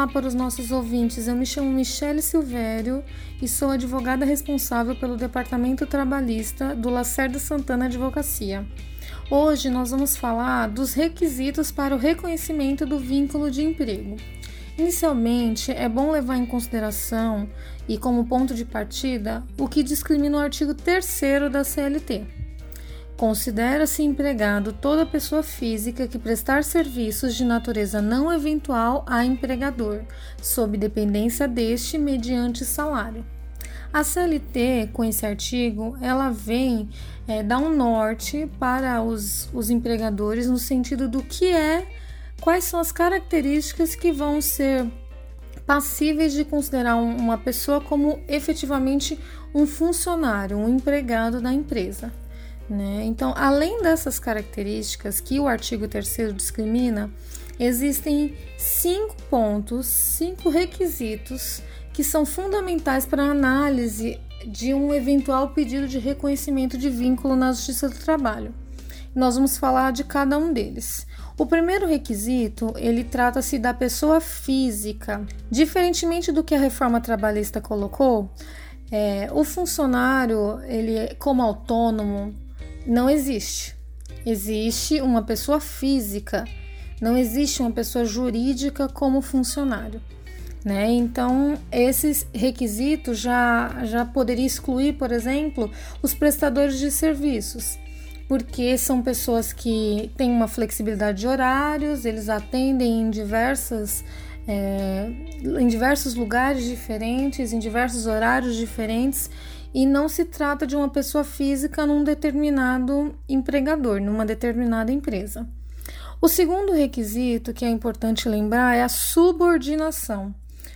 Olá para os nossos ouvintes. Eu me chamo Michele Silvério e sou advogada responsável pelo Departamento Trabalhista do Lacerda Santana Advocacia. Hoje nós vamos falar dos requisitos para o reconhecimento do vínculo de emprego. Inicialmente, é bom levar em consideração e como ponto de partida o que discrimina o artigo 3 da CLT Considera-se empregado toda pessoa física que prestar serviços de natureza não eventual a empregador, sob dependência deste mediante salário. A CLT, com esse artigo, ela vem é, dar um norte para os, os empregadores no sentido do que é, quais são as características que vão ser passíveis de considerar uma pessoa como efetivamente um funcionário, um empregado da empresa. Né? Então, além dessas características que o artigo 3 discrimina, existem cinco pontos, cinco requisitos que são fundamentais para a análise de um eventual pedido de reconhecimento de vínculo na Justiça do Trabalho. Nós vamos falar de cada um deles. O primeiro requisito, ele trata-se da pessoa física. Diferentemente do que a reforma trabalhista colocou, é, o funcionário, ele como autônomo, não existe. Existe uma pessoa física, não existe uma pessoa jurídica como funcionário. Né? Então, esses requisitos já, já poderia excluir, por exemplo, os prestadores de serviços, porque são pessoas que têm uma flexibilidade de horários, eles atendem em diversas é, em diversos lugares diferentes, em diversos horários diferentes e não se trata de uma pessoa física num determinado empregador, numa determinada empresa. O segundo requisito que é importante lembrar é a subordinação.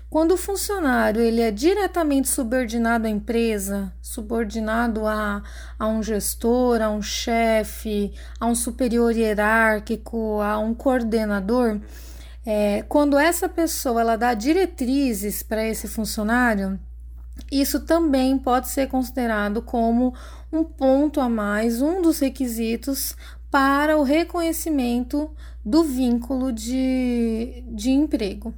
Quando o funcionário ele é diretamente subordinado à empresa, subordinado a, a um gestor, a um chefe, a um superior hierárquico, a um coordenador, é, quando essa pessoa ela dá diretrizes para esse funcionário, isso também pode ser considerado como um ponto a mais, um dos requisitos para o reconhecimento do vínculo de, de emprego.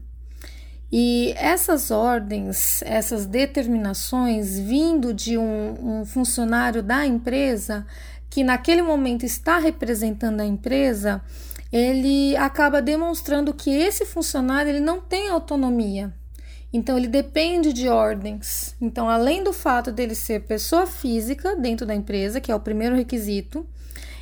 E essas ordens, essas determinações vindo de um, um, funcionário da empresa que naquele momento está representando a empresa, ele acaba demonstrando que esse funcionário ele não tem autonomia, então ele depende de ordens. Então, além do fato dele ser pessoa física dentro da empresa, que é o primeiro requisito,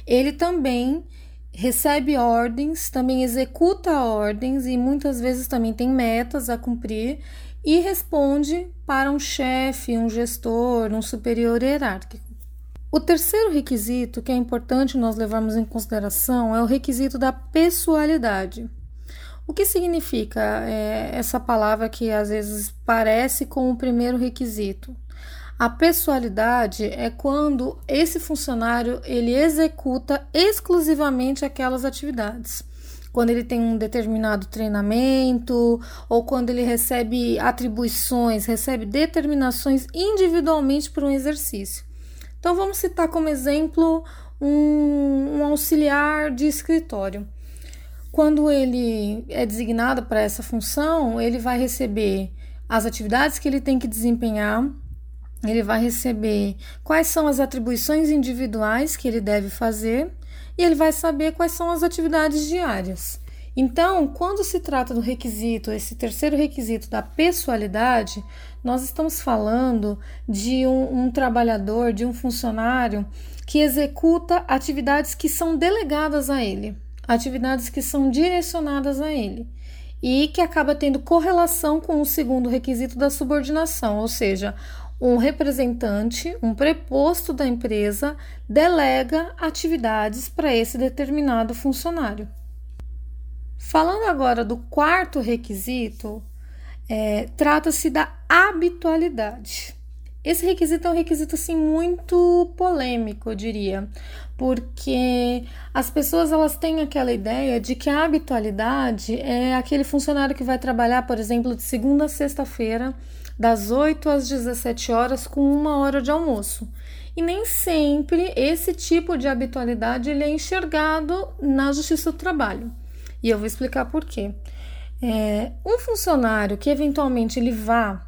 ele também recebe ordens, também executa ordens e muitas vezes também tem metas a cumprir e responde para um chefe, um gestor, um superior hierárquico. O terceiro requisito que é importante nós levarmos em consideração é o requisito da pessoalidade. O que significa é, essa palavra que às vezes parece com o primeiro requisito? A pessoalidade é quando esse funcionário ele executa exclusivamente aquelas atividades. Quando ele tem um determinado treinamento ou quando ele recebe atribuições, recebe determinações individualmente para um exercício. Então vamos citar como exemplo um, um auxiliar de escritório. Quando ele é designado para essa função, ele vai receber as atividades que ele tem que desempenhar, ele vai receber quais são as atribuições individuais que ele deve fazer e ele vai saber quais são as atividades diárias. Então, quando se trata do requisito, esse terceiro requisito da pessoalidade, nós estamos falando de um, um trabalhador, de um funcionário que executa atividades que são delegadas a ele atividades que são direcionadas a ele e que acaba tendo correlação com o segundo requisito da subordinação, ou seja, um representante, um preposto da empresa, delega atividades para esse determinado funcionário. Falando agora do quarto requisito, é, trata-se da habitualidade. Esse requisito é um requisito assim muito polêmico, eu diria, porque as pessoas elas têm aquela ideia de que a habitualidade é aquele funcionário que vai trabalhar, por exemplo, de segunda a sexta-feira, das 8 às 17 horas com uma hora de almoço. E nem sempre esse tipo de habitualidade ele é enxergado na Justiça do Trabalho. E eu vou explicar por quê. É, um funcionário que eventualmente ele vá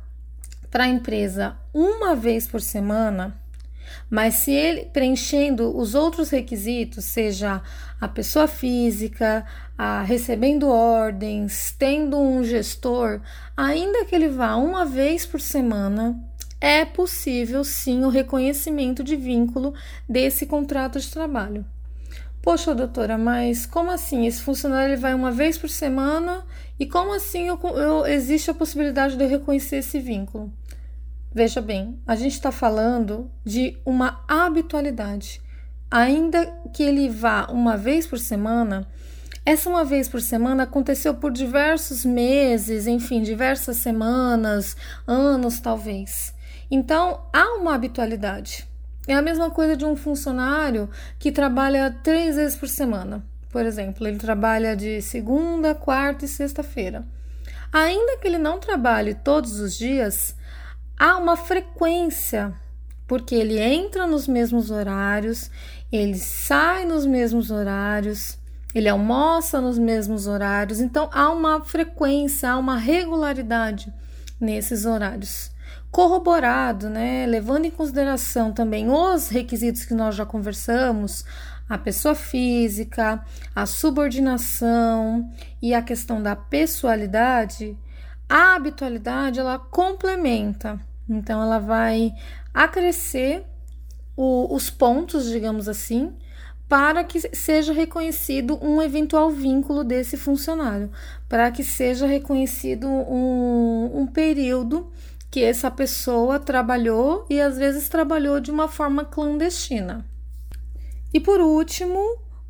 para a empresa uma vez por semana, mas se ele preenchendo os outros requisitos, seja a pessoa física, a recebendo ordens, tendo um gestor, ainda que ele vá uma vez por semana, é possível sim o reconhecimento de vínculo desse contrato de trabalho. Poxa, doutora, mas como assim? Esse funcionário ele vai uma vez por semana e como assim eu, eu, existe a possibilidade de eu reconhecer esse vínculo? Veja bem, a gente está falando de uma habitualidade. Ainda que ele vá uma vez por semana, essa uma vez por semana aconteceu por diversos meses, enfim, diversas semanas, anos talvez. Então há uma habitualidade. É a mesma coisa de um funcionário que trabalha três vezes por semana. Por exemplo, ele trabalha de segunda, quarta e sexta-feira. Ainda que ele não trabalhe todos os dias, há uma frequência, porque ele entra nos mesmos horários, ele sai nos mesmos horários, ele almoça nos mesmos horários, então há uma frequência, há uma regularidade nesses horários corroborado, né, levando em consideração também os requisitos que nós já conversamos, a pessoa física, a subordinação e a questão da pessoalidade, a habitualidade ela complementa. Então ela vai acrescer o, os pontos, digamos assim, para que seja reconhecido um eventual vínculo desse funcionário, para que seja reconhecido um, um período que essa pessoa trabalhou e às vezes trabalhou de uma forma clandestina. E por último,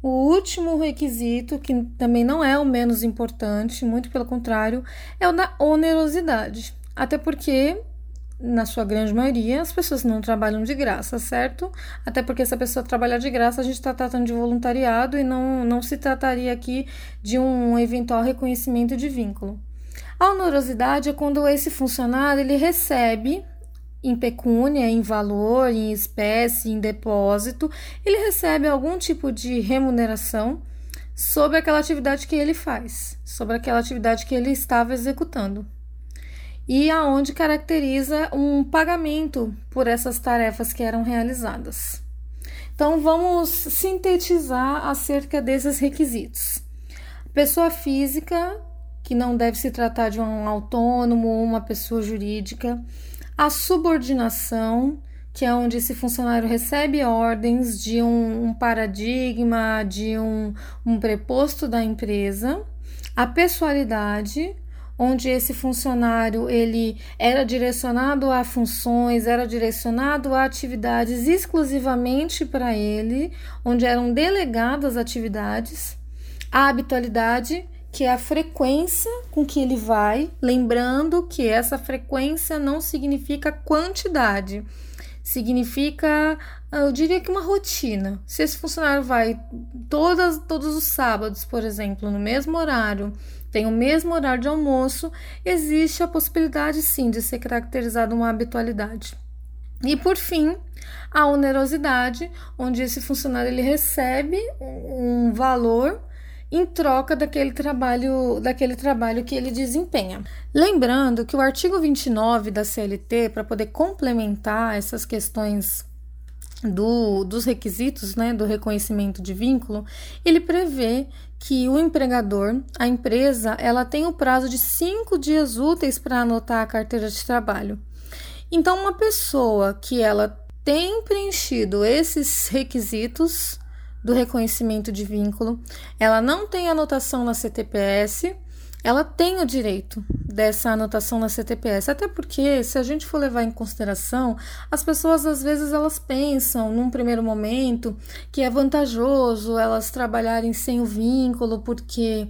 o último requisito, que também não é o menos importante, muito pelo contrário, é o da onerosidade. Até porque, na sua grande maioria, as pessoas não trabalham de graça, certo? Até porque se a pessoa trabalhar de graça, a gente está tratando de voluntariado e não, não se trataria aqui de um eventual reconhecimento de vínculo. A onerosidade é quando esse funcionário ele recebe em pecúnia, em valor, em espécie, em depósito, ele recebe algum tipo de remuneração sobre aquela atividade que ele faz, sobre aquela atividade que ele estava executando. E aonde caracteriza um pagamento por essas tarefas que eram realizadas. Então vamos sintetizar acerca desses requisitos. Pessoa física que não deve se tratar de um autônomo ou uma pessoa jurídica, a subordinação, que é onde esse funcionário recebe ordens de um, um paradigma, de um, um preposto da empresa, a pessoalidade, onde esse funcionário ele era direcionado a funções, era direcionado a atividades exclusivamente para ele, onde eram delegadas atividades, a habitualidade, que é a frequência com que ele vai, lembrando que essa frequência não significa quantidade, significa, eu diria que uma rotina. Se esse funcionário vai todas, todos os sábados, por exemplo, no mesmo horário, tem o mesmo horário de almoço, existe a possibilidade sim de ser caracterizada uma habitualidade. E por fim, a onerosidade, onde esse funcionário ele recebe um valor em troca daquele trabalho, daquele trabalho que ele desempenha. Lembrando que o artigo 29 da CLT, para poder complementar essas questões do, dos requisitos né, do reconhecimento de vínculo, ele prevê que o empregador, a empresa, ela tem o prazo de cinco dias úteis para anotar a carteira de trabalho. Então, uma pessoa que ela tem preenchido esses requisitos, do reconhecimento de vínculo, ela não tem anotação na CTPS, ela tem o direito dessa anotação na CTPS, até porque se a gente for levar em consideração, as pessoas às vezes elas pensam num primeiro momento que é vantajoso elas trabalharem sem o vínculo, porque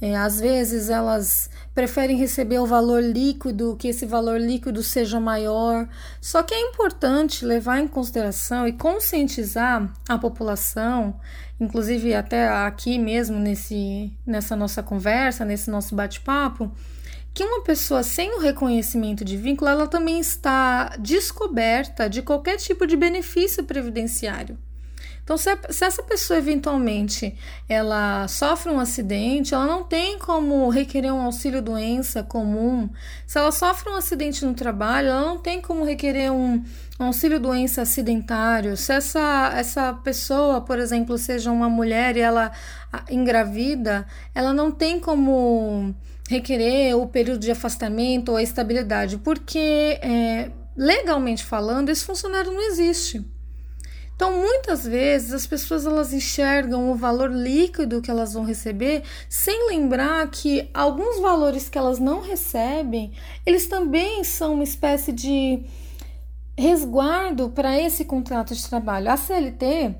é, às vezes elas preferem receber o valor líquido, que esse valor líquido seja maior. Só que é importante levar em consideração e conscientizar a população, inclusive até aqui mesmo nesse, nessa nossa conversa, nesse nosso bate-papo, que uma pessoa sem o reconhecimento de vínculo, ela também está descoberta de qualquer tipo de benefício previdenciário. Então, se, se, essa pessoa eventualmente ela sofre um acidente, ela não tem como requerer um auxílio doença comum. Se ela sofre um acidente no trabalho, ela não tem como requerer um, um auxílio doença acidentário. Se essa, essa pessoa, por exemplo, seja uma mulher e ela engravida, ela não tem como requerer o período de afastamento ou a estabilidade, porque é, legalmente falando, esse funcionário não existe. Então, muitas vezes as pessoas elas enxergam o valor líquido que elas vão receber, sem lembrar que alguns valores que elas não recebem, eles também são uma espécie de resguardo para esse contrato de trabalho. A CLT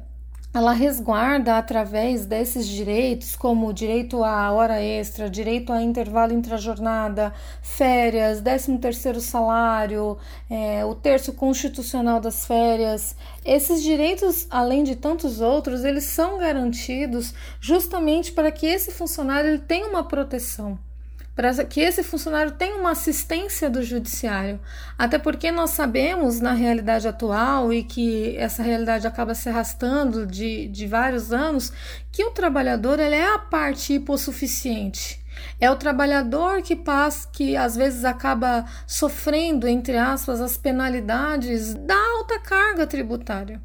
ela resguarda através desses direitos, como direito à hora extra, direito a intervalo intrajornada, férias, 13 terceiro salário, é, o terço constitucional das férias. Esses direitos, além de tantos outros, eles são garantidos justamente para que esse funcionário ele tenha uma proteção para que esse funcionário tenha uma assistência do judiciário. Até porque nós sabemos, na realidade atual, e que essa realidade acaba se arrastando de, de vários anos, que o trabalhador ele é a parte hipossuficiente. É o trabalhador que passa, que às vezes acaba sofrendo, entre aspas, as penalidades da alta carga tributária.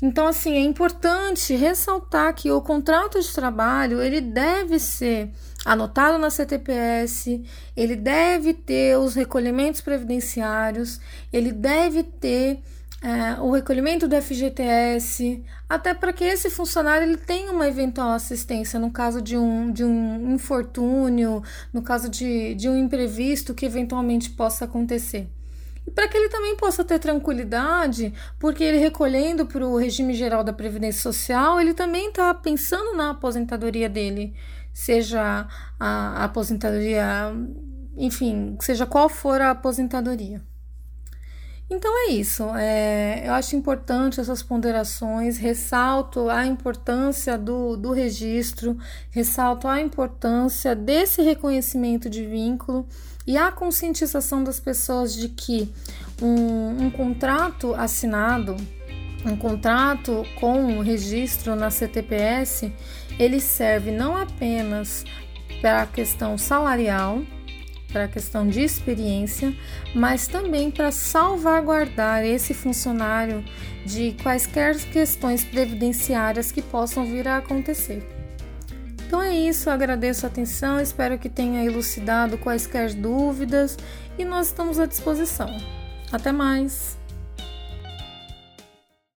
Então, assim, é importante ressaltar que o contrato de trabalho ele deve ser anotado na CTPS, ele deve ter os recolhimentos previdenciários, ele deve ter é, o recolhimento do FGTS, até para que esse funcionário ele tenha uma eventual assistência no caso de um, de um infortúnio, no caso de, de um imprevisto que eventualmente possa acontecer. E para que ele também possa ter tranquilidade, porque ele recolhendo para o regime geral da Previdência Social, ele também está pensando na aposentadoria dele, seja a, a aposentadoria, enfim, seja qual for a aposentadoria. Então é isso. É, eu acho importante essas ponderações, ressalto a importância do, do registro, ressalto a importância desse reconhecimento de vínculo e a conscientização das pessoas de que um, um contrato assinado, um contrato com registro na CTPS, ele serve não apenas para a questão salarial, para a questão de experiência, mas também para salvaguardar esse funcionário de quaisquer questões previdenciárias que possam vir a acontecer. Então é isso, agradeço a atenção, espero que tenha elucidado quaisquer dúvidas e nós estamos à disposição. Até mais!